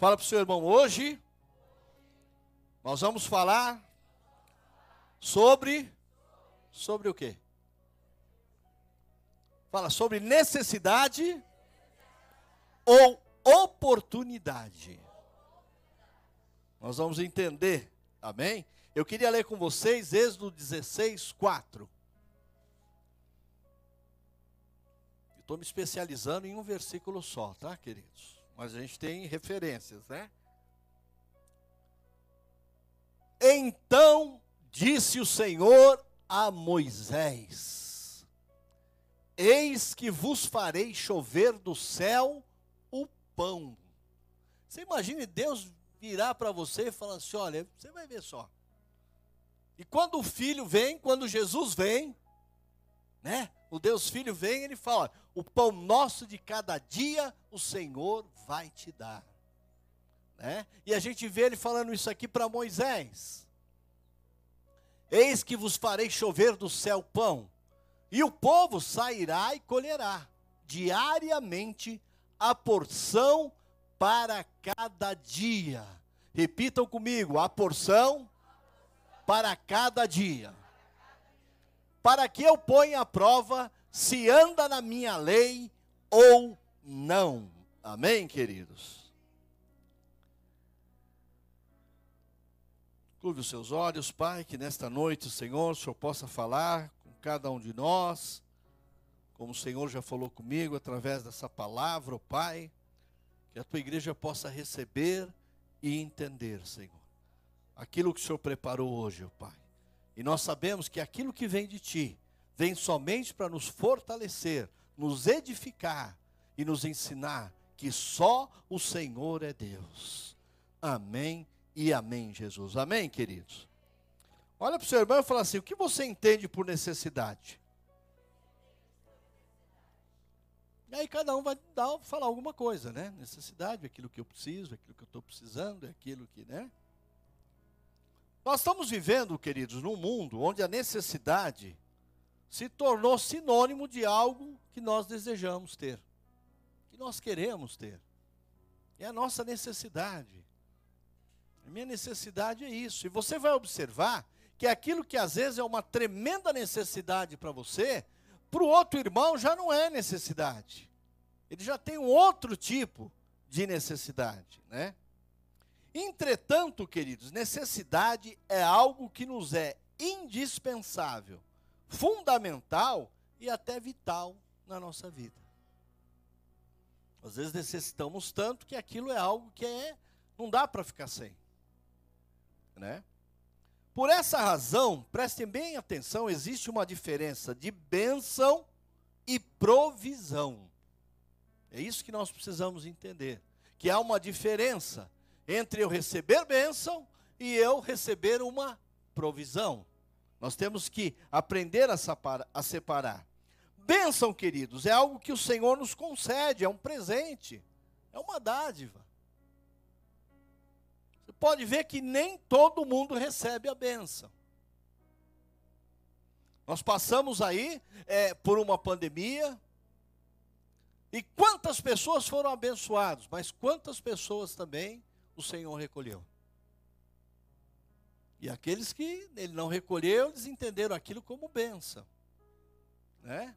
Fala para o seu irmão, hoje nós vamos falar sobre sobre o quê? Fala sobre necessidade ou oportunidade. Nós vamos entender, amém? Eu queria ler com vocês Êxodo 16, 4. Estou me especializando em um versículo só, tá, queridos? Mas a gente tem referências, né? Então disse o Senhor a Moisés: Eis que vos farei chover do céu o pão. Você imagine Deus virar para você e falar assim: olha, você vai ver só. E quando o filho vem, quando Jesus vem, né? O Deus Filho vem, ele fala: "O pão nosso de cada dia o Senhor vai te dar". Né? E a gente vê ele falando isso aqui para Moisés. Eis que vos farei chover do céu pão, e o povo sairá e colherá diariamente a porção para cada dia. Repitam comigo: a porção para cada dia. Para que eu ponha à prova se anda na minha lei ou não. Amém, queridos? Curve os seus olhos, Pai, que nesta noite, Senhor, o Senhor possa falar com cada um de nós, como o Senhor já falou comigo através dessa palavra, ó Pai que a tua igreja possa receber e entender, Senhor, aquilo que o Senhor preparou hoje, ó Pai. E nós sabemos que aquilo que vem de Ti, vem somente para nos fortalecer, nos edificar e nos ensinar que só o Senhor é Deus. Amém e amém, Jesus. Amém, queridos? Olha para o seu irmão e fala assim: o que você entende por necessidade? E aí cada um vai dar, falar alguma coisa, né? Necessidade, aquilo que eu preciso, aquilo que eu estou precisando, é aquilo que, né? Nós estamos vivendo, queridos, num mundo onde a necessidade se tornou sinônimo de algo que nós desejamos ter, que nós queremos ter. É a nossa necessidade. A minha necessidade é isso. E você vai observar que aquilo que às vezes é uma tremenda necessidade para você, para o outro irmão já não é necessidade. Ele já tem um outro tipo de necessidade, né? Entretanto, queridos, necessidade é algo que nos é indispensável, fundamental e até vital na nossa vida. Às vezes necessitamos tanto que aquilo é algo que é, não dá para ficar sem, né? Por essa razão, prestem bem atenção, existe uma diferença de bênção e provisão. É isso que nós precisamos entender. Que há uma diferença entre eu receber bênção e eu receber uma provisão. Nós temos que aprender a separar. Bênção, queridos, é algo que o Senhor nos concede, é um presente, é uma dádiva pode ver que nem todo mundo recebe a benção. Nós passamos aí é, por uma pandemia, e quantas pessoas foram abençoadas, mas quantas pessoas também o Senhor recolheu. E aqueles que ele não recolheu, eles entenderam aquilo como bênção. Né?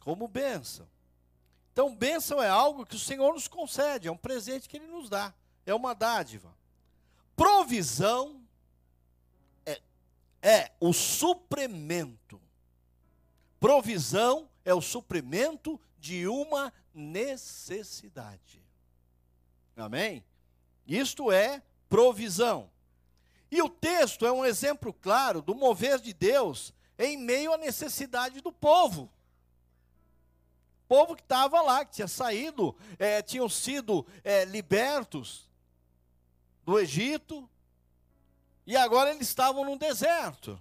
Como bênção. Então, bênção é algo que o Senhor nos concede, é um presente que ele nos dá, é uma dádiva. Provisão é, é o suprimento. Provisão é o suprimento de uma necessidade. Amém? Isto é provisão. E o texto é um exemplo claro do mover de Deus em meio à necessidade do povo. O povo que estava lá, que tinha saído, é, tinham sido é, libertos do Egito, e agora eles estavam no deserto,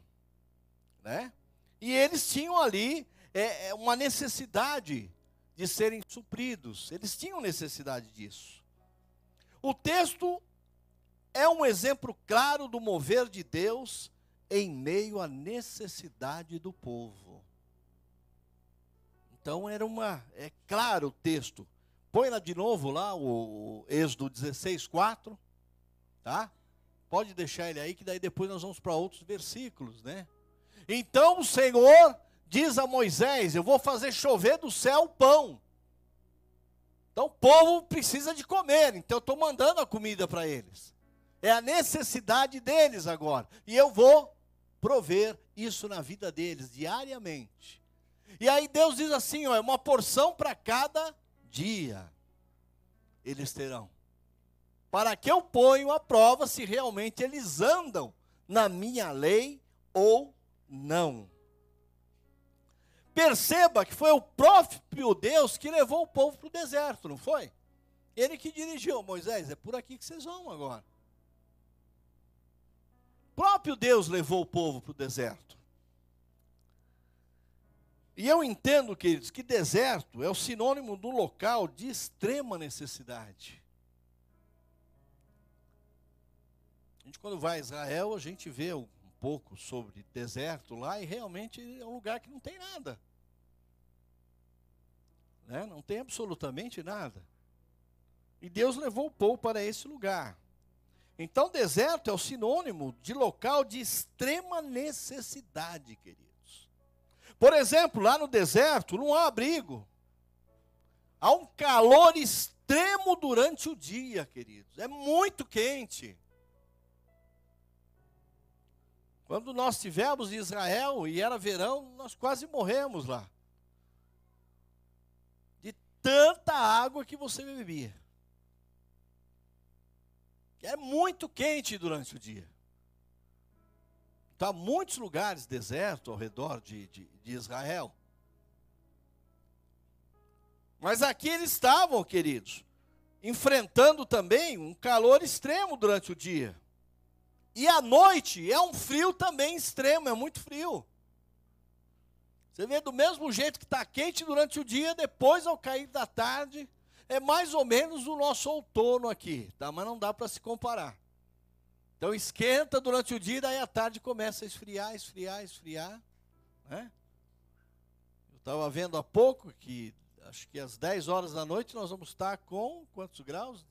né? E eles tinham ali é, é, uma necessidade de serem supridos, eles tinham necessidade disso. O texto é um exemplo claro do mover de Deus em meio à necessidade do povo. Então era uma, é claro o texto, Põe lá de novo lá o Êxodo 16, 4. Tá? Pode deixar ele aí, que daí depois nós vamos para outros versículos, né? Então o Senhor diz a Moisés: Eu vou fazer chover do céu pão. Então o povo precisa de comer, então eu estou mandando a comida para eles. É a necessidade deles agora. E eu vou prover isso na vida deles diariamente. E aí Deus diz assim: ó, é uma porção para cada dia. Eles terão. Para que eu ponho a prova se realmente eles andam na minha lei ou não. Perceba que foi o próprio Deus que levou o povo para o deserto, não foi? Ele que dirigiu, Moisés, é por aqui que vocês vão agora. O próprio Deus levou o povo para o deserto. E eu entendo, queridos, que deserto é o sinônimo do local de extrema necessidade. A gente, quando vai a Israel, a gente vê um pouco sobre deserto lá e realmente é um lugar que não tem nada. Né? Não tem absolutamente nada. E Deus levou o povo para esse lugar. Então, deserto é o sinônimo de local de extrema necessidade, queridos. Por exemplo, lá no deserto não há abrigo. Há um calor extremo durante o dia, queridos. É muito quente. Quando nós estivemos em Israel e era verão, nós quase morremos lá. De tanta água que você bebia. É muito quente durante o dia. Está muitos lugares deserto ao redor de, de, de Israel. Mas aqui eles estavam, queridos, enfrentando também um calor extremo durante o dia. E à noite é um frio também extremo, é muito frio. Você vê do mesmo jeito que está quente durante o dia, depois ao cair da tarde, é mais ou menos o nosso outono aqui, tá? mas não dá para se comparar. Então esquenta durante o dia, daí à tarde começa a esfriar, esfriar, esfriar. Né? Eu estava vendo há pouco que, acho que às 10 horas da noite, nós vamos estar com quantos graus?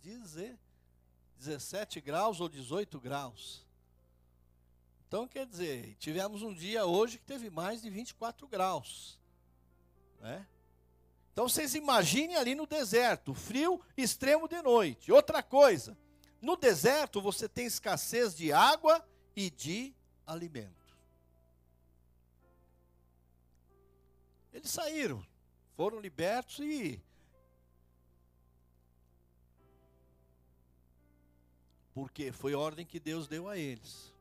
17 graus ou 18 graus. Então, quer dizer, tivemos um dia hoje que teve mais de 24 graus. Né? Então vocês imaginem ali no deserto, frio extremo de noite. Outra coisa, no deserto você tem escassez de água e de alimento. Eles saíram, foram libertos e porque foi ordem que Deus deu a eles.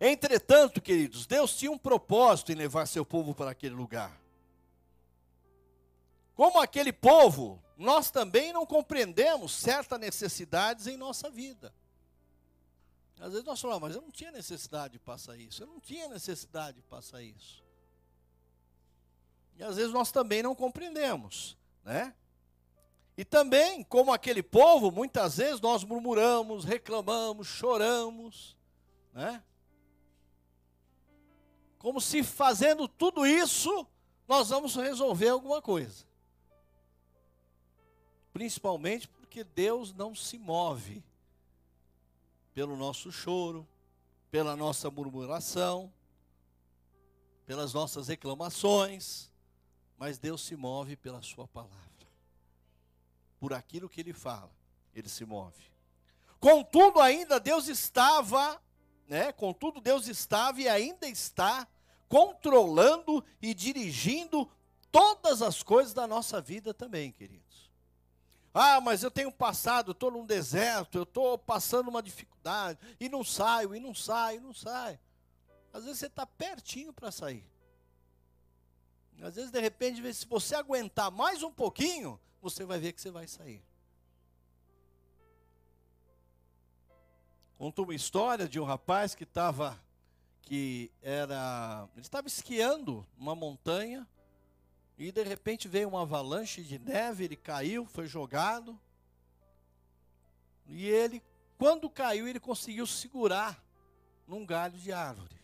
Entretanto, queridos, Deus tinha um propósito em levar seu povo para aquele lugar. Como aquele povo, nós também não compreendemos certas necessidades em nossa vida. Às vezes nós falamos, mas eu não tinha necessidade de passar isso, eu não tinha necessidade de passar isso. E às vezes nós também não compreendemos, né? E também, como aquele povo, muitas vezes nós murmuramos, reclamamos, choramos, né? Como se fazendo tudo isso, nós vamos resolver alguma coisa. Principalmente porque Deus não se move pelo nosso choro, pela nossa murmuração, pelas nossas reclamações, mas Deus se move pela Sua palavra. Por aquilo que Ele fala, Ele se move. Contudo, ainda Deus estava, né? Contudo, Deus estava e ainda está controlando e dirigindo todas as coisas da nossa vida também, querido. Ah, mas eu tenho passado, estou num deserto, eu estou passando uma dificuldade, e não saio, e não saio, e não saio. Às vezes você está pertinho para sair. Às vezes, de repente, se você aguentar mais um pouquinho, você vai ver que você vai sair. Contou uma história de um rapaz que estava, que era, ele estava esquiando uma montanha, e de repente veio uma avalanche de neve, ele caiu, foi jogado. E ele, quando caiu, ele conseguiu segurar num galho de árvore.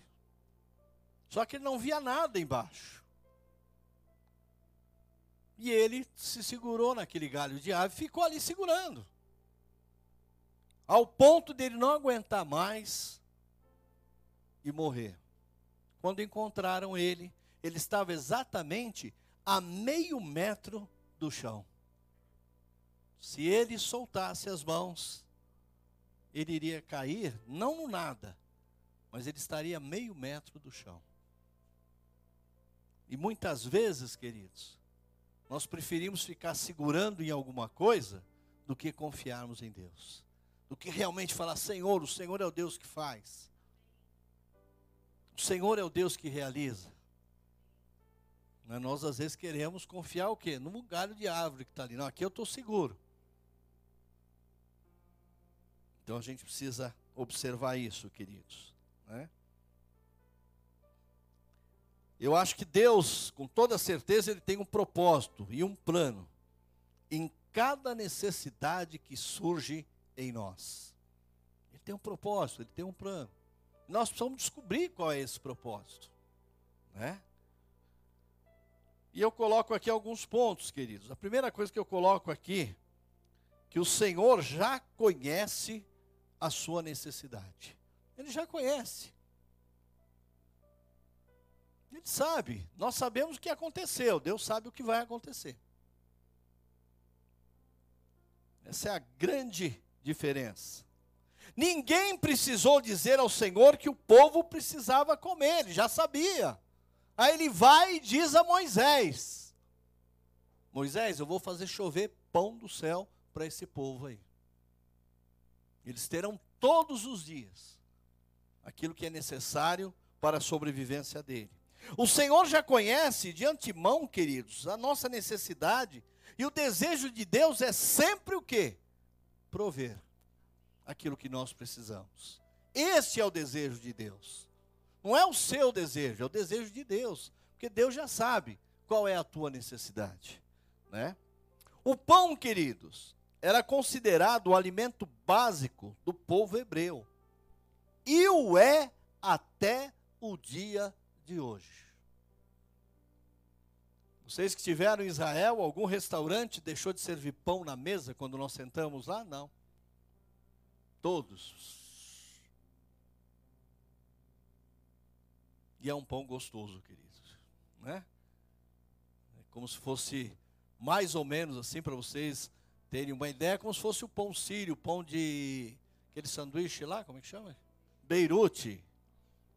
Só que ele não via nada embaixo. E ele se segurou naquele galho de ave, ficou ali segurando. Ao ponto dele não aguentar mais e morrer. Quando encontraram ele, ele estava exatamente a meio metro do chão. Se ele soltasse as mãos, ele iria cair, não no nada, mas ele estaria a meio metro do chão. E muitas vezes, queridos, nós preferimos ficar segurando em alguma coisa do que confiarmos em Deus. Do que realmente falar, Senhor, o Senhor é o Deus que faz. O Senhor é o Deus que realiza. Mas nós às vezes queremos confiar o quê? No galho de árvore que está ali. Não, aqui eu estou seguro. Então a gente precisa observar isso, queridos. Né? Eu acho que Deus, com toda certeza, Ele tem um propósito e um plano em cada necessidade que surge em nós. Ele tem um propósito, Ele tem um plano. Nós precisamos descobrir qual é esse propósito. Né? E eu coloco aqui alguns pontos, queridos. A primeira coisa que eu coloco aqui, que o Senhor já conhece a sua necessidade. Ele já conhece. Ele sabe, nós sabemos o que aconteceu, Deus sabe o que vai acontecer. Essa é a grande diferença. Ninguém precisou dizer ao Senhor que o povo precisava comer, ele já sabia. Aí ele vai e diz a Moisés: Moisés, eu vou fazer chover pão do céu para esse povo aí. Eles terão todos os dias aquilo que é necessário para a sobrevivência dele. O Senhor já conhece de antemão, queridos, a nossa necessidade, e o desejo de Deus é sempre o quê? Prover aquilo que nós precisamos. Esse é o desejo de Deus. Não é o seu desejo, é o desejo de Deus, porque Deus já sabe qual é a tua necessidade, né? O pão, queridos, era considerado o alimento básico do povo hebreu. E o é até o dia de hoje. Vocês que estiveram em Israel, algum restaurante deixou de servir pão na mesa quando nós sentamos lá? Não. Todos. E é um pão gostoso, queridos. Né? É como se fosse mais ou menos assim para vocês terem uma ideia, como se fosse o pão sírio, o pão de aquele sanduíche lá, como é que chama? Beirute.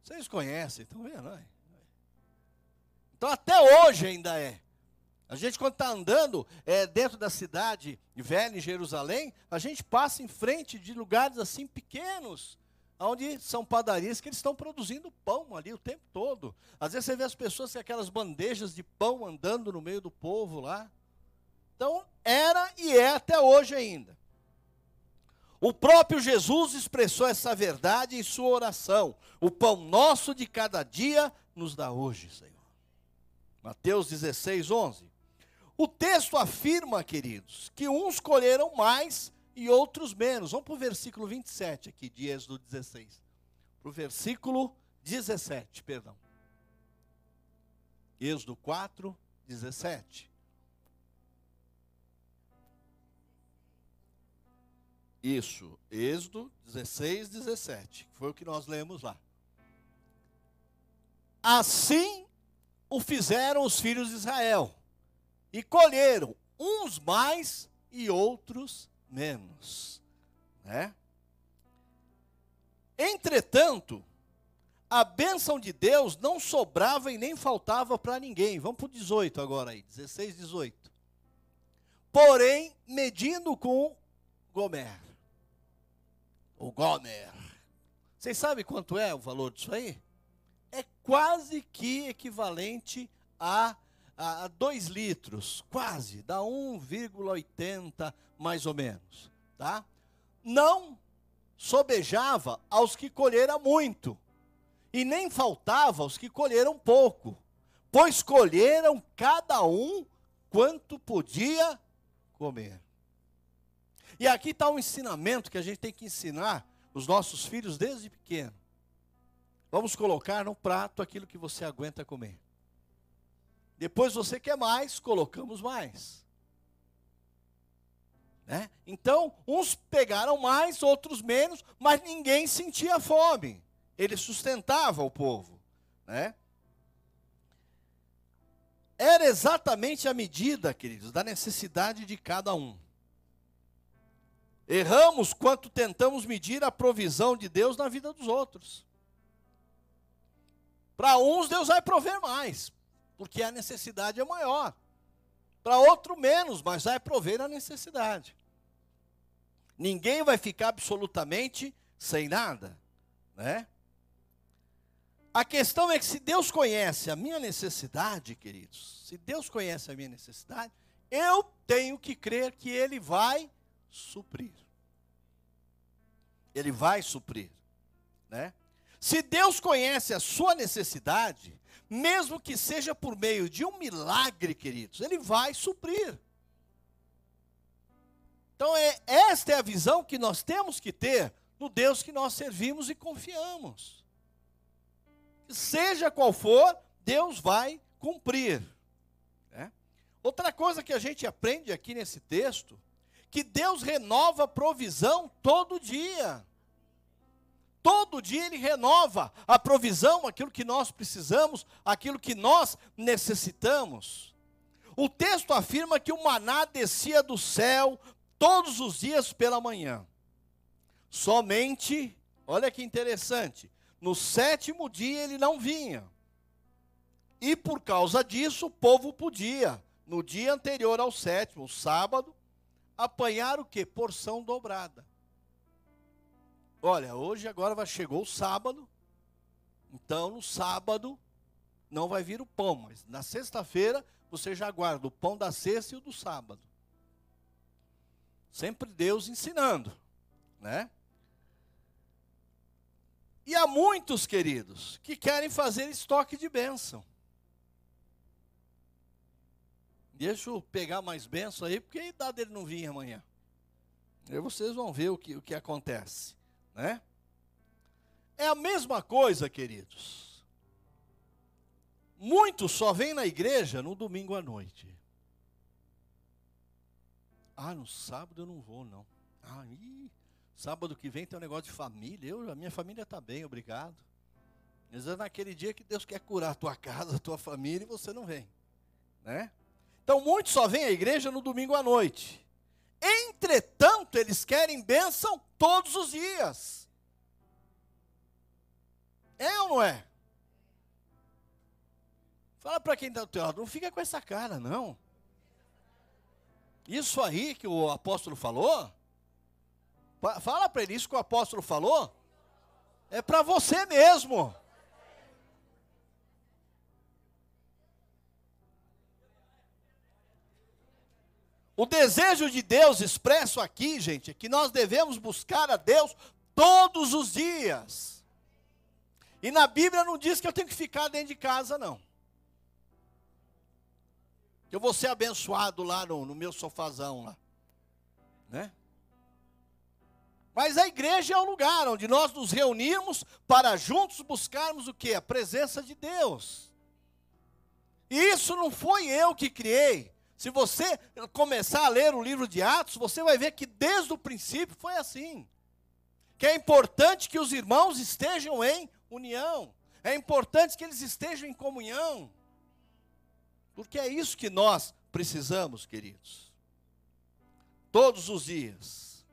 Vocês conhecem, estão vendo? Não é? Então até hoje ainda é. A gente quando está andando é, dentro da cidade velha em Jerusalém, a gente passa em frente de lugares assim pequenos, onde são padarias que eles estão produzindo pão ali o tempo todo. Às vezes você vê as pessoas com aquelas bandejas de pão andando no meio do povo lá. Então era e é até hoje ainda. O próprio Jesus expressou essa verdade em sua oração. O pão nosso de cada dia nos dá hoje, Senhor. Mateus 16, 11. O texto afirma, queridos, que uns colheram mais e outros menos. Vamos para o versículo 27 aqui, de Êxodo 16. Para o versículo 17, perdão. Êxodo 4, 17. Isso, Êxodo 16, 17. Foi o que nós lemos lá. Assim o fizeram os filhos de Israel, e colheram uns mais e outros menos, né? Entretanto, a bênção de Deus não sobrava e nem faltava para ninguém. Vamos para o 18 agora aí, 16, 18. Porém, medindo com Gomer. O Gomer. Vocês sabem quanto é o valor disso aí? é quase que equivalente a, a 2 litros, quase, dá 1,80 mais ou menos, tá? Não sobejava aos que colheram muito, e nem faltava aos que colheram pouco, pois colheram cada um quanto podia comer. E aqui está um ensinamento que a gente tem que ensinar os nossos filhos desde pequeno. Vamos colocar no prato aquilo que você aguenta comer. Depois você quer mais, colocamos mais. Né? Então, uns pegaram mais, outros menos, mas ninguém sentia fome. Ele sustentava o povo. Né? Era exatamente a medida, queridos, da necessidade de cada um. Erramos quanto tentamos medir a provisão de Deus na vida dos outros. Para uns, Deus vai prover mais, porque a necessidade é maior. Para outro, menos, mas vai prover a necessidade. Ninguém vai ficar absolutamente sem nada, né? A questão é que se Deus conhece a minha necessidade, queridos, se Deus conhece a minha necessidade, eu tenho que crer que Ele vai suprir. Ele vai suprir, né? Se Deus conhece a sua necessidade, mesmo que seja por meio de um milagre, queridos, Ele vai suprir. Então, é, esta é a visão que nós temos que ter no Deus que nós servimos e confiamos. Seja qual for, Deus vai cumprir. Né? Outra coisa que a gente aprende aqui nesse texto, que Deus renova a provisão todo dia. Todo dia Ele renova a provisão, aquilo que nós precisamos, aquilo que nós necessitamos. O texto afirma que o maná descia do céu todos os dias pela manhã. Somente, olha que interessante, no sétimo dia ele não vinha. E por causa disso, o povo podia, no dia anterior ao sétimo, sábado, apanhar o que? Porção dobrada. Olha, hoje agora chegou o sábado, então no sábado não vai vir o pão, mas na sexta-feira você já guarda o pão da sexta e o do sábado. Sempre Deus ensinando, né? E há muitos, queridos, que querem fazer estoque de bênção. Deixa eu pegar mais bênção aí, porque a idade dele não vinha amanhã. Aí vocês vão ver o que, o que acontece, né? É a mesma coisa, queridos. Muitos só vêm na igreja no domingo à noite. Ah, no sábado eu não vou, não. Ah, ih, sábado que vem tem um negócio de família. Eu, a minha família está bem, obrigado. Mas é naquele dia que Deus quer curar a tua casa, a tua família, e você não vem. Né? Então, muitos só vêm à igreja no domingo à noite. Entretanto, eles querem bênção todos os dias. É ou não é? Fala para quem está do teu lado, não fica com essa cara, não. Isso aí que o apóstolo falou, fala para ele, isso que o apóstolo falou, é para você mesmo. O desejo de Deus expresso aqui, gente, é que nós devemos buscar a Deus todos os dias. E na Bíblia não diz que eu tenho que ficar dentro de casa, não eu vou ser abençoado lá no, no meu sofazão lá. Né? Mas a igreja é o lugar onde nós nos reunimos para juntos buscarmos o que? A presença de Deus. E isso não foi eu que criei. Se você começar a ler o livro de Atos, você vai ver que desde o princípio foi assim. Que é importante que os irmãos estejam em união. É importante que eles estejam em comunhão. Porque é isso que nós precisamos, queridos. Todos os dias.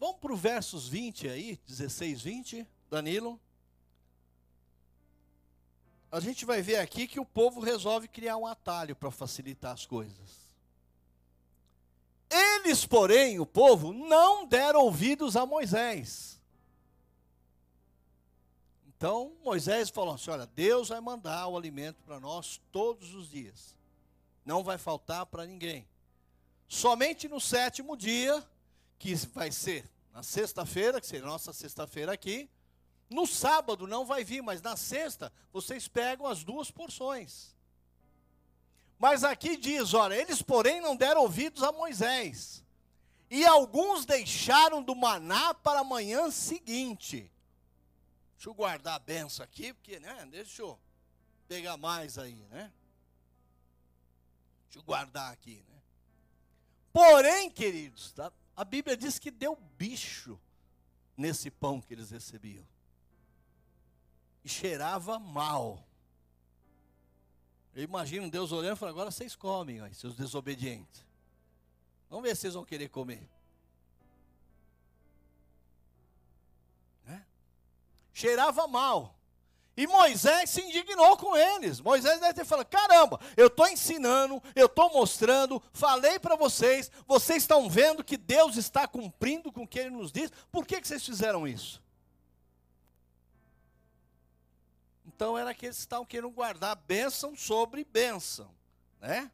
Vamos para o versos 20 aí, 16, 20, Danilo. A gente vai ver aqui que o povo resolve criar um atalho para facilitar as coisas. Eles, porém, o povo, não deram ouvidos a Moisés. Então Moisés falou assim: olha, Deus vai mandar o alimento para nós todos os dias. Não vai faltar para ninguém. Somente no sétimo dia, que vai ser na sexta-feira, que será nossa sexta-feira aqui. No sábado não vai vir, mas na sexta vocês pegam as duas porções. Mas aqui diz: olha, eles, porém, não deram ouvidos a Moisés. E alguns deixaram do maná para a manhã seguinte. Deixa eu guardar a benção aqui, porque, né, deixa eu pegar mais aí, né? Deixa eu guardar aqui, né? Porém, queridos, tá? a Bíblia diz que deu bicho nesse pão que eles recebiam. E cheirava mal. Eu imagino Deus olhando e falando, agora vocês comem, ó, seus desobedientes. Vamos ver se vocês vão querer comer. Né? Cheirava mal. E Moisés se indignou com eles. Moisés deve ter falado: caramba, eu estou ensinando, eu estou mostrando, falei para vocês, vocês estão vendo que Deus está cumprindo com o que ele nos diz, por que, que vocês fizeram isso? Então era que eles estavam querendo guardar bênção sobre bênção, né?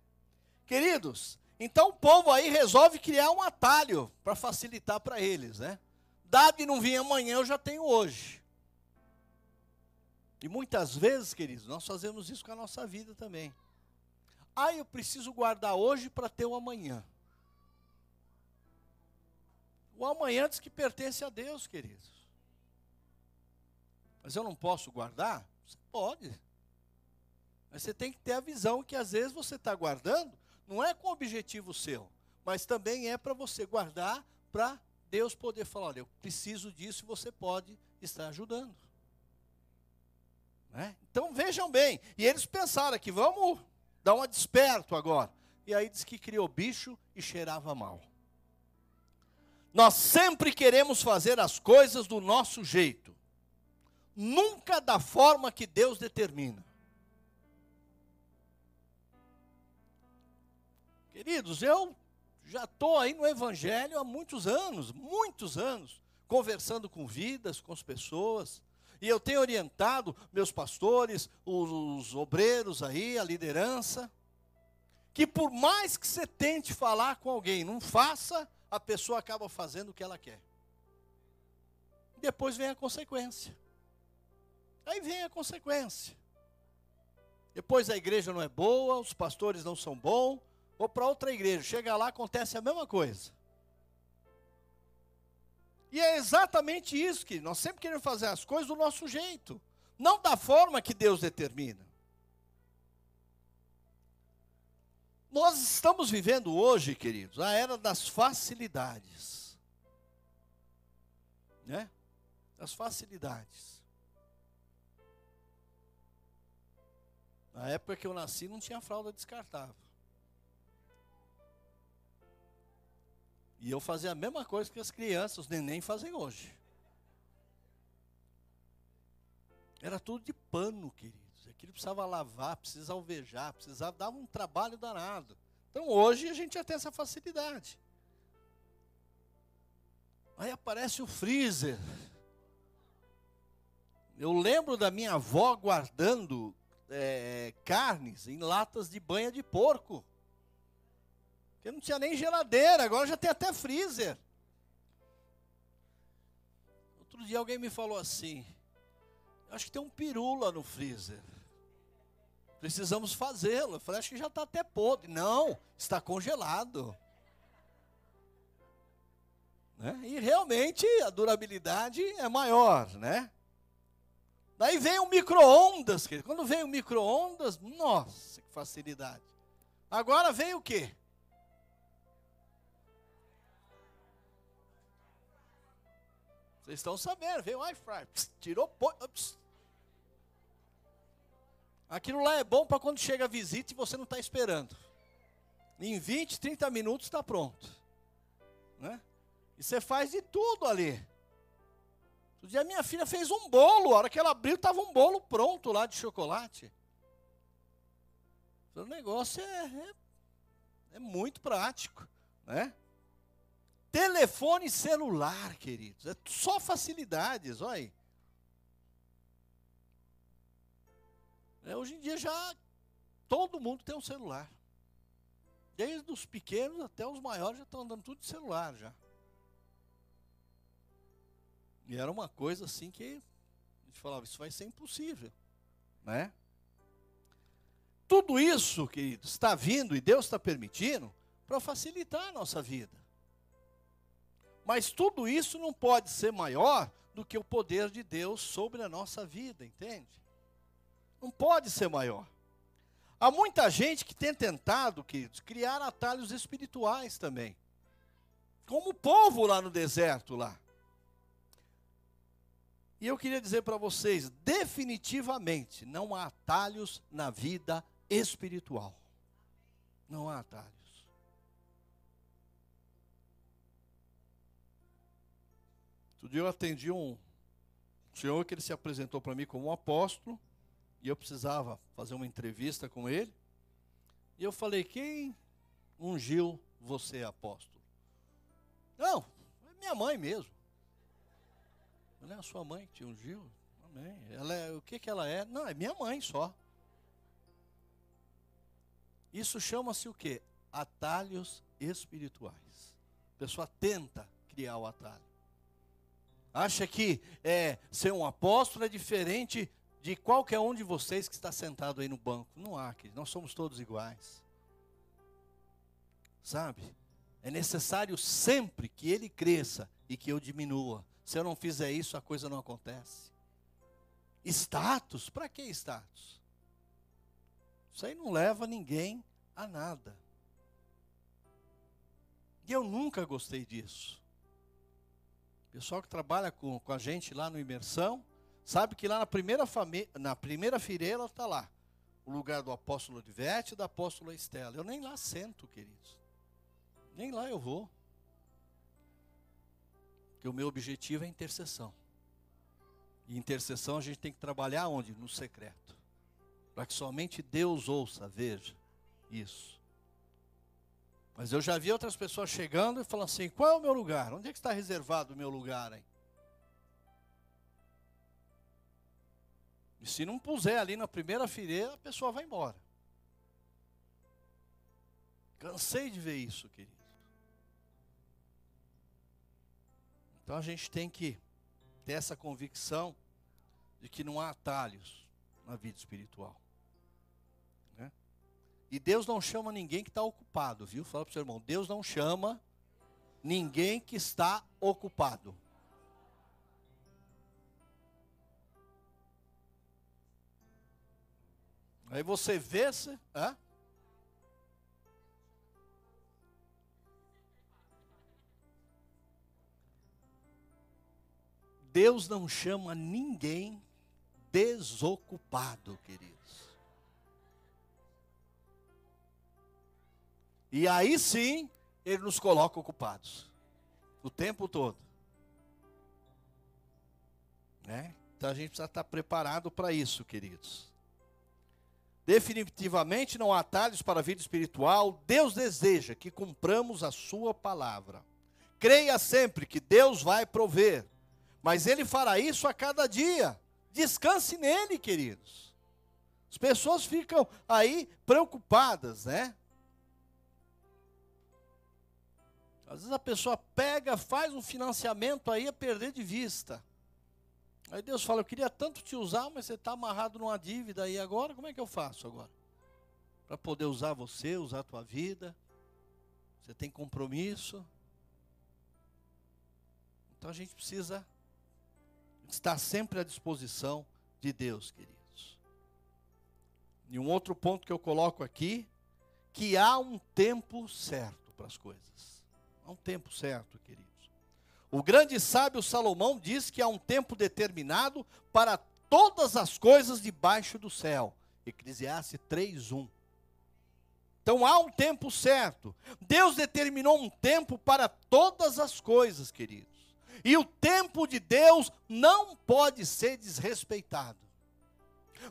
Queridos, então o povo aí resolve criar um atalho para facilitar para eles, né? Dado e não vir amanhã, eu já tenho hoje. E muitas vezes, queridos, nós fazemos isso com a nossa vida também. Ah, eu preciso guardar hoje para ter o amanhã. O amanhã diz que pertence a Deus, queridos. Mas eu não posso guardar? Você pode. Mas você tem que ter a visão que às vezes você está guardando, não é com objetivo seu, mas também é para você guardar para Deus poder falar: olha, eu preciso disso e você pode estar ajudando. Né? Então vejam bem, e eles pensaram que vamos dar uma desperto agora. E aí diz que criou bicho e cheirava mal. Nós sempre queremos fazer as coisas do nosso jeito, nunca da forma que Deus determina. Queridos, eu já estou aí no Evangelho há muitos anos, muitos anos, conversando com vidas, com as pessoas, e eu tenho orientado meus pastores, os, os obreiros aí, a liderança, que por mais que você tente falar com alguém, não faça, a pessoa acaba fazendo o que ela quer. Depois vem a consequência. Aí vem a consequência. Depois a igreja não é boa, os pastores não são bons, vou para outra igreja. Chega lá, acontece a mesma coisa. E é exatamente isso que nós sempre queremos fazer as coisas do nosso jeito, não da forma que Deus determina. Nós estamos vivendo hoje, queridos, a era das facilidades. Né? Das facilidades. Na época que eu nasci não tinha fralda descartável. E eu fazia a mesma coisa que as crianças, os neném fazem hoje. Era tudo de pano, queridos. Aquilo precisava lavar, precisava alvejar, precisava dar um trabalho danado. Então hoje a gente já tem essa facilidade. Aí aparece o freezer. Eu lembro da minha avó guardando é, carnes em latas de banha de porco. Porque não tinha nem geladeira, agora já tem até freezer. Outro dia alguém me falou assim: acho que tem um pirula no freezer. Precisamos fazê-lo. Eu falei, acho que já está até podre. Não, está congelado. Né? E realmente a durabilidade é maior, né? Daí vem o micro-ondas. Quando vem o micro-ondas, nossa, que facilidade. Agora vem o quê? Vocês estão sabendo, veio o Wi-Fi, tirou. Pss. Aquilo lá é bom para quando chega a visita e você não está esperando. Em 20, 30 minutos está pronto. Né? E você faz de tudo ali. Dia minha filha fez um bolo, a hora que ela abriu, estava um bolo pronto lá de chocolate. O negócio é, é, é muito prático. Né? Telefone celular, queridos. É só facilidades, olha aí. É, hoje em dia já todo mundo tem um celular. Desde os pequenos até os maiores já estão andando tudo de celular já. E era uma coisa assim que a gente falava, isso vai ser impossível, né? Tudo isso, queridos, está vindo e Deus está permitindo para facilitar a nossa vida. Mas tudo isso não pode ser maior do que o poder de Deus sobre a nossa vida, entende? Não pode ser maior. Há muita gente que tem tentado, queridos, criar atalhos espirituais também. Como o povo lá no deserto lá. E eu queria dizer para vocês, definitivamente não há atalhos na vida espiritual. Não há atalhos. Outro dia eu atendi um senhor que ele se apresentou para mim como um apóstolo, e eu precisava fazer uma entrevista com ele. E eu falei: Quem ungiu você, apóstolo? Não, é minha mãe mesmo. Não é a sua mãe que te ungiu? Amém. Ela é, o que, que ela é? Não, é minha mãe só. Isso chama-se o quê? Atalhos espirituais. A pessoa tenta criar o atalho. Acha que é, ser um apóstolo é diferente de qualquer um de vocês que está sentado aí no banco. Não há, querido. Nós somos todos iguais. Sabe? É necessário sempre que ele cresça e que eu diminua. Se eu não fizer isso, a coisa não acontece. Status? Para que status? Isso aí não leva ninguém a nada. E eu nunca gostei disso. Pessoal que trabalha com, com a gente lá no Imersão, sabe que lá na primeira, na primeira fileira está lá o lugar do apóstolo Odivete e da apóstola Estela. Eu nem lá sento, queridos. Nem lá eu vou. Porque o meu objetivo é intercessão. E intercessão a gente tem que trabalhar onde? No secreto. Para que somente Deus ouça, veja isso. Mas eu já vi outras pessoas chegando e falando assim: qual é o meu lugar? Onde é que está reservado o meu lugar aí? E se não puser ali na primeira fileira, a pessoa vai embora. Cansei de ver isso, querido. Então a gente tem que ter essa convicção de que não há atalhos na vida espiritual. E Deus não chama ninguém que está ocupado, viu? Fala para o seu irmão: Deus não chama ninguém que está ocupado. Aí você vê se. Deus não chama ninguém desocupado, querido. E aí sim, ele nos coloca ocupados. O tempo todo. Né? Então a gente precisa estar preparado para isso, queridos. Definitivamente não há atalhos para a vida espiritual. Deus deseja que cumpramos a sua palavra. Creia sempre que Deus vai prover. Mas Ele fará isso a cada dia. Descanse nele, queridos. As pessoas ficam aí preocupadas, né? Às vezes a pessoa pega, faz um financiamento aí a perder de vista. Aí Deus fala, eu queria tanto te usar, mas você está amarrado numa dívida aí agora, como é que eu faço agora? Para poder usar você, usar a tua vida. Você tem compromisso. Então a gente precisa estar sempre à disposição de Deus, queridos. E um outro ponto que eu coloco aqui, que há um tempo certo para as coisas. Há um tempo certo, queridos. O grande sábio Salomão diz que há um tempo determinado para todas as coisas debaixo do céu. Eclesiastes 3:1. Então há um tempo certo. Deus determinou um tempo para todas as coisas, queridos. E o tempo de Deus não pode ser desrespeitado.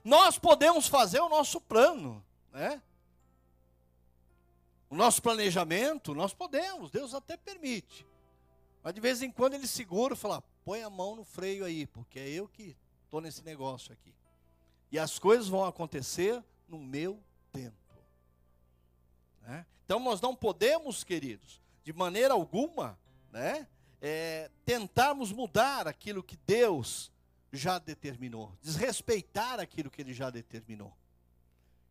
Nós podemos fazer o nosso plano, né? O nosso planejamento, nós podemos, Deus até permite. Mas de vez em quando ele segura e fala: põe a mão no freio aí, porque é eu que estou nesse negócio aqui. E as coisas vão acontecer no meu tempo. Né? Então nós não podemos, queridos, de maneira alguma, né, é, tentarmos mudar aquilo que Deus já determinou, desrespeitar aquilo que Ele já determinou.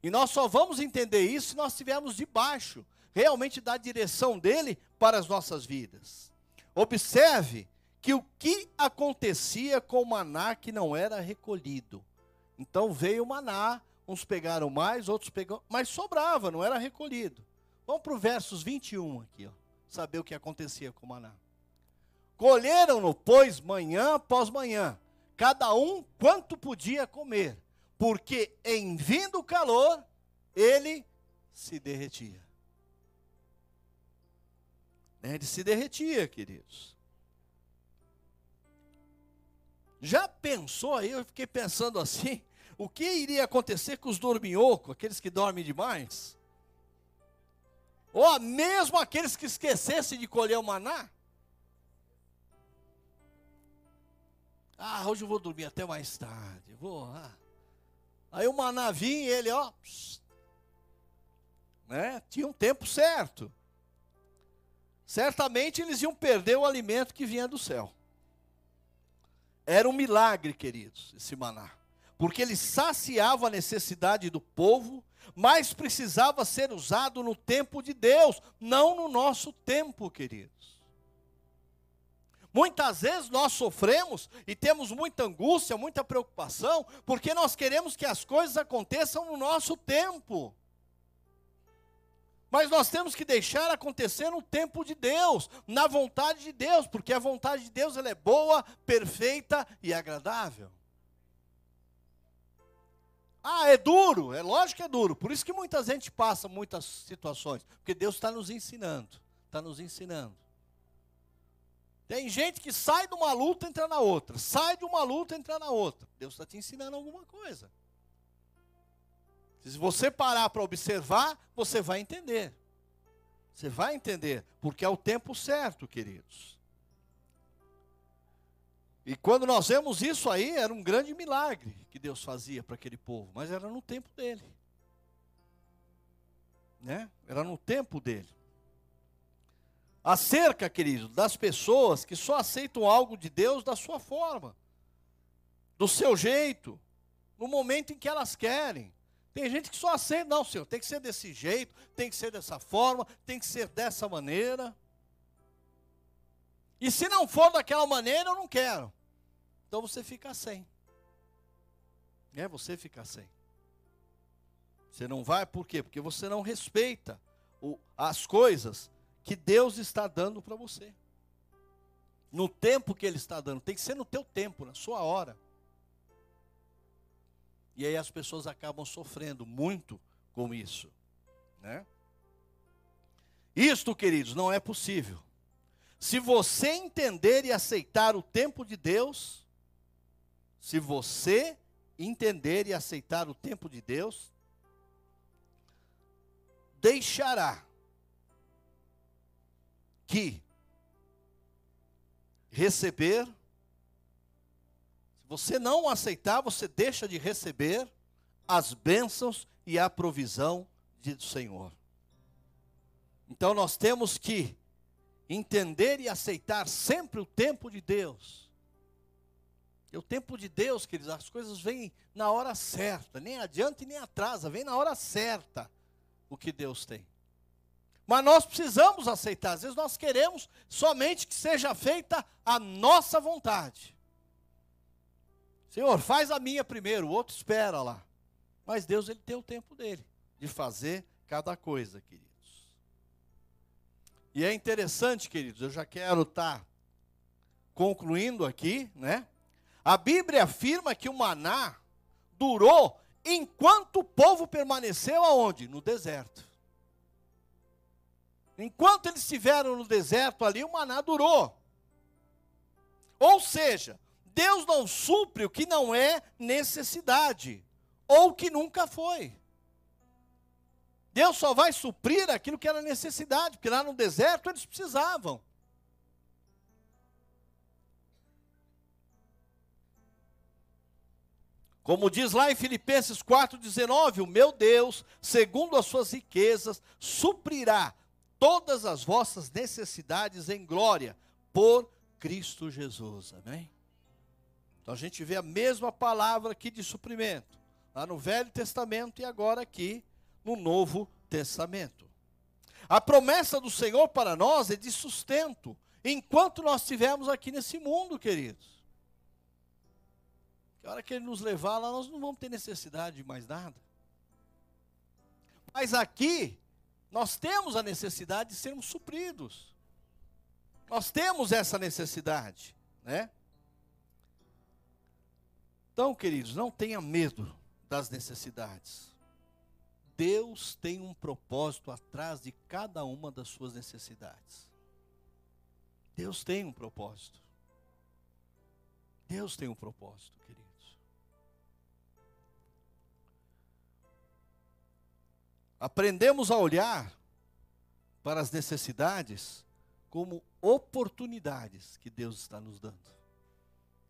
E nós só vamos entender isso se nós estivermos debaixo, realmente da direção dele para as nossas vidas. Observe que o que acontecia com o maná que não era recolhido. Então veio o maná, uns pegaram mais, outros pegaram, mas sobrava, não era recolhido. Vamos para o versos 21 aqui, ó, saber o que acontecia com o maná. Colheram-no, pois, manhã após manhã, cada um quanto podia comer, porque em vindo o calor, ele se derretia. Ele se derretia, queridos. Já pensou aí? Eu fiquei pensando assim: o que iria acontecer com os dorminhocos, aqueles que dormem demais? Ou mesmo aqueles que esquecessem de colher o maná? Ah, hoje eu vou dormir até mais tarde. Vou. Ah. Aí o maná vinha e ele, ó, né? Tinha um tempo certo. Certamente eles iam perder o alimento que vinha do céu. Era um milagre, queridos, esse maná. Porque ele saciava a necessidade do povo, mas precisava ser usado no tempo de Deus, não no nosso tempo, queridos. Muitas vezes nós sofremos e temos muita angústia, muita preocupação, porque nós queremos que as coisas aconteçam no nosso tempo. Mas nós temos que deixar acontecer no tempo de Deus, na vontade de Deus, porque a vontade de Deus ela é boa, perfeita e agradável. Ah, é duro, é lógico que é duro. Por isso que muita gente passa muitas situações, porque Deus está nos ensinando, está nos ensinando. Tem gente que sai de uma luta e entra na outra, sai de uma luta e entra na outra. Deus está te ensinando alguma coisa. Se você parar para observar, você vai entender. Você vai entender, porque é o tempo certo, queridos. E quando nós vemos isso aí, era um grande milagre que Deus fazia para aquele povo, mas era no tempo dele. Né? Era no tempo dele. Acerca, querido, das pessoas que só aceitam algo de Deus da sua forma, do seu jeito, no momento em que elas querem. Tem gente que só aceita, não, senhor, tem que ser desse jeito, tem que ser dessa forma, tem que ser dessa maneira. E se não for daquela maneira, eu não quero. Então você fica sem. É, você fica sem. Você não vai por quê? Porque você não respeita o, as coisas que Deus está dando para você. No tempo que Ele está dando. Tem que ser no teu tempo, na sua hora. E aí as pessoas acabam sofrendo muito com isso. Né? Isto, queridos, não é possível. Se você entender e aceitar o tempo de Deus, se você entender e aceitar o tempo de Deus, deixará que receber se você não aceitar, você deixa de receber as bênçãos e a provisão do Senhor. Então nós temos que entender e aceitar sempre o tempo de Deus. E o tempo de Deus, queridos, as coisas vêm na hora certa, nem adianta e nem atrasa, vem na hora certa o que Deus tem. Mas nós precisamos aceitar, às vezes nós queremos somente que seja feita a nossa vontade. Senhor, faz a minha primeiro, o outro espera lá. Mas Deus ele tem o tempo dele de fazer cada coisa, queridos. E é interessante, queridos, eu já quero estar tá concluindo aqui, né? A Bíblia afirma que o maná durou enquanto o povo permaneceu aonde? No deserto. Enquanto eles estiveram no deserto ali, o maná durou. Ou seja, Deus não supre o que não é necessidade, ou que nunca foi. Deus só vai suprir aquilo que era necessidade, porque lá no deserto eles precisavam. Como diz lá em Filipenses 4,19: O meu Deus, segundo as suas riquezas, suprirá todas as vossas necessidades em glória, por Cristo Jesus. Amém? Então a gente vê a mesma palavra aqui de suprimento, lá no Velho Testamento e agora aqui no Novo Testamento. A promessa do Senhor para nós é de sustento, enquanto nós estivermos aqui nesse mundo, queridos. Que hora que Ele nos levar lá, nós não vamos ter necessidade de mais nada. Mas aqui, nós temos a necessidade de sermos supridos. Nós temos essa necessidade, né? Então, queridos, não tenha medo das necessidades. Deus tem um propósito atrás de cada uma das suas necessidades. Deus tem um propósito. Deus tem um propósito, Aprendemos a olhar para as necessidades como oportunidades que Deus está nos dando.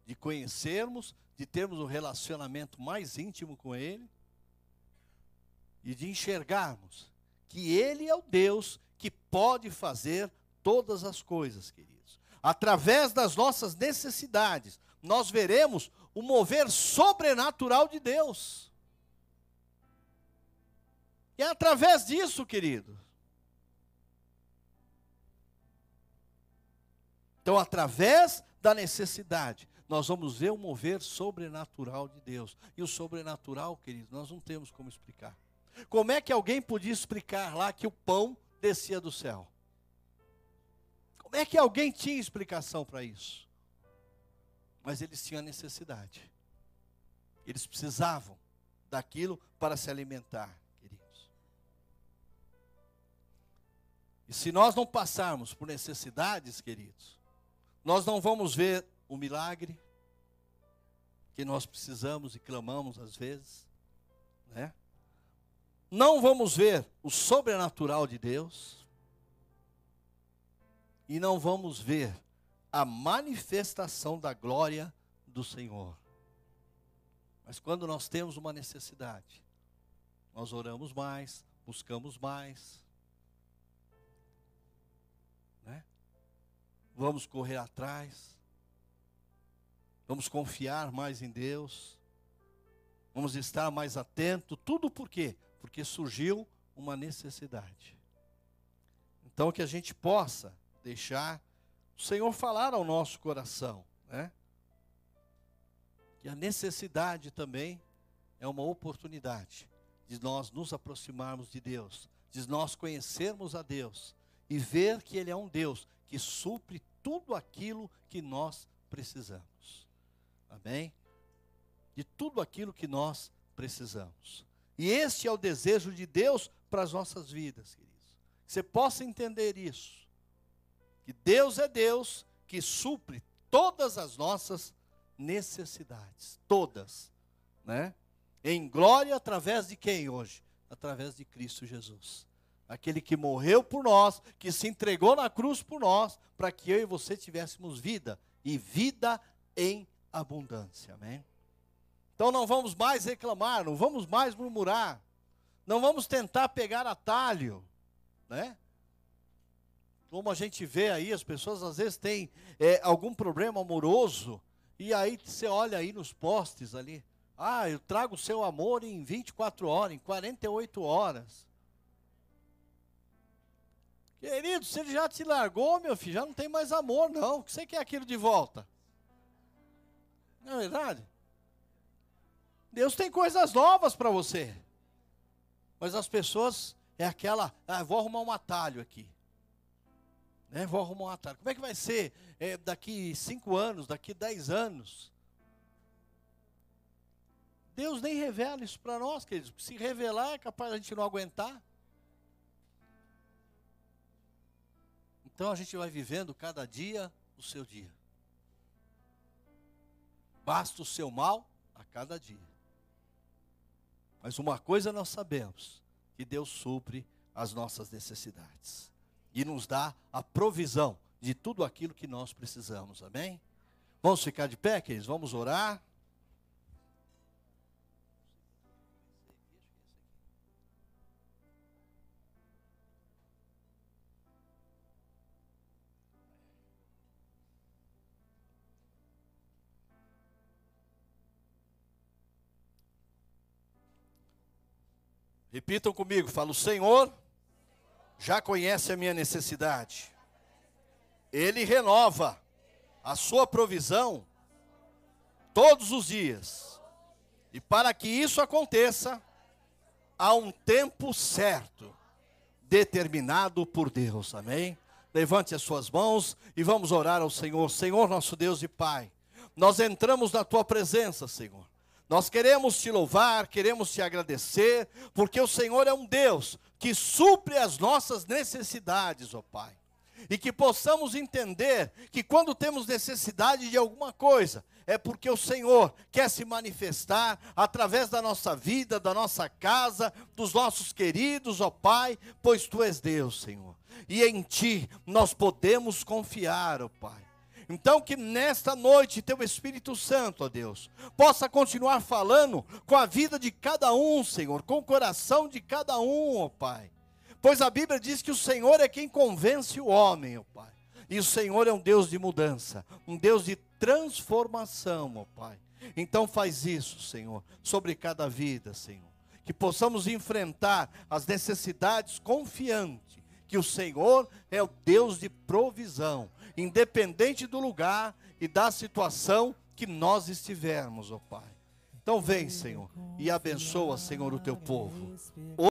De conhecermos, de termos um relacionamento mais íntimo com Ele e de enxergarmos que Ele é o Deus que pode fazer todas as coisas, queridos. Através das nossas necessidades, nós veremos o mover sobrenatural de Deus. E é através disso, querido. Então, através da necessidade, nós vamos ver o mover sobrenatural de Deus. E o sobrenatural, querido, nós não temos como explicar. Como é que alguém podia explicar lá que o pão descia do céu? Como é que alguém tinha explicação para isso? Mas eles tinham necessidade. Eles precisavam daquilo para se alimentar, se nós não passarmos por necessidades, queridos, nós não vamos ver o milagre que nós precisamos e clamamos às vezes, né? não vamos ver o sobrenatural de Deus e não vamos ver a manifestação da glória do Senhor. Mas quando nós temos uma necessidade, nós oramos mais, buscamos mais, Vamos correr atrás, vamos confiar mais em Deus, vamos estar mais atento, tudo por quê? porque surgiu uma necessidade. Então, que a gente possa deixar o Senhor falar ao nosso coração, né? Que a necessidade também é uma oportunidade de nós nos aproximarmos de Deus, de nós conhecermos a Deus e ver que Ele é um Deus que supre tudo aquilo que nós precisamos. Amém? De tudo aquilo que nós precisamos. E este é o desejo de Deus para as nossas vidas, queridos. Que você possa entender isso. Que Deus é Deus que supre todas as nossas necessidades, todas, né? Em glória através de quem hoje? Através de Cristo Jesus. Aquele que morreu por nós, que se entregou na cruz por nós, para que eu e você tivéssemos vida e vida em abundância. Amém. Então não vamos mais reclamar, não vamos mais murmurar, não vamos tentar pegar atalho, né? Como a gente vê aí, as pessoas às vezes têm é, algum problema amoroso, e aí você olha aí nos postes ali, ah, eu trago o seu amor em 24 horas, em 48 horas. Querido, se ele já te largou, meu filho, já não tem mais amor, não. O que você quer aquilo de volta? Não é verdade? Deus tem coisas novas para você. Mas as pessoas é aquela, ah, vou arrumar um atalho aqui. Né? Vou arrumar um atalho. Como é que vai ser é, daqui cinco anos, daqui dez anos? Deus nem revela isso para nós, queridos. Se revelar, é capaz a gente não aguentar. Então a gente vai vivendo cada dia o seu dia. Basta o seu mal a cada dia. Mas uma coisa nós sabemos: que Deus supre as nossas necessidades e nos dá a provisão de tudo aquilo que nós precisamos. Amém? Vamos ficar de pé, queridos? Vamos orar. Repitam comigo, fala: o Senhor já conhece a minha necessidade. Ele renova a sua provisão todos os dias. E para que isso aconteça, há um tempo certo, determinado por Deus. Amém? Levante as suas mãos e vamos orar ao Senhor. Senhor, nosso Deus e Pai, nós entramos na tua presença, Senhor. Nós queremos te louvar, queremos te agradecer, porque o Senhor é um Deus que supre as nossas necessidades, ó Pai. E que possamos entender que quando temos necessidade de alguma coisa, é porque o Senhor quer se manifestar através da nossa vida, da nossa casa, dos nossos queridos, ó Pai, pois tu és Deus, Senhor. E em ti nós podemos confiar, ó Pai. Então, que nesta noite, teu Espírito Santo, ó Deus, possa continuar falando com a vida de cada um, Senhor, com o coração de cada um, ó Pai. Pois a Bíblia diz que o Senhor é quem convence o homem, ó Pai. E o Senhor é um Deus de mudança, um Deus de transformação, ó Pai. Então faz isso, Senhor, sobre cada vida, Senhor. Que possamos enfrentar as necessidades confiante que o Senhor é o Deus de provisão independente do lugar e da situação que nós estivermos, ó Pai. Então vem, Senhor, e abençoa, Senhor, o teu povo.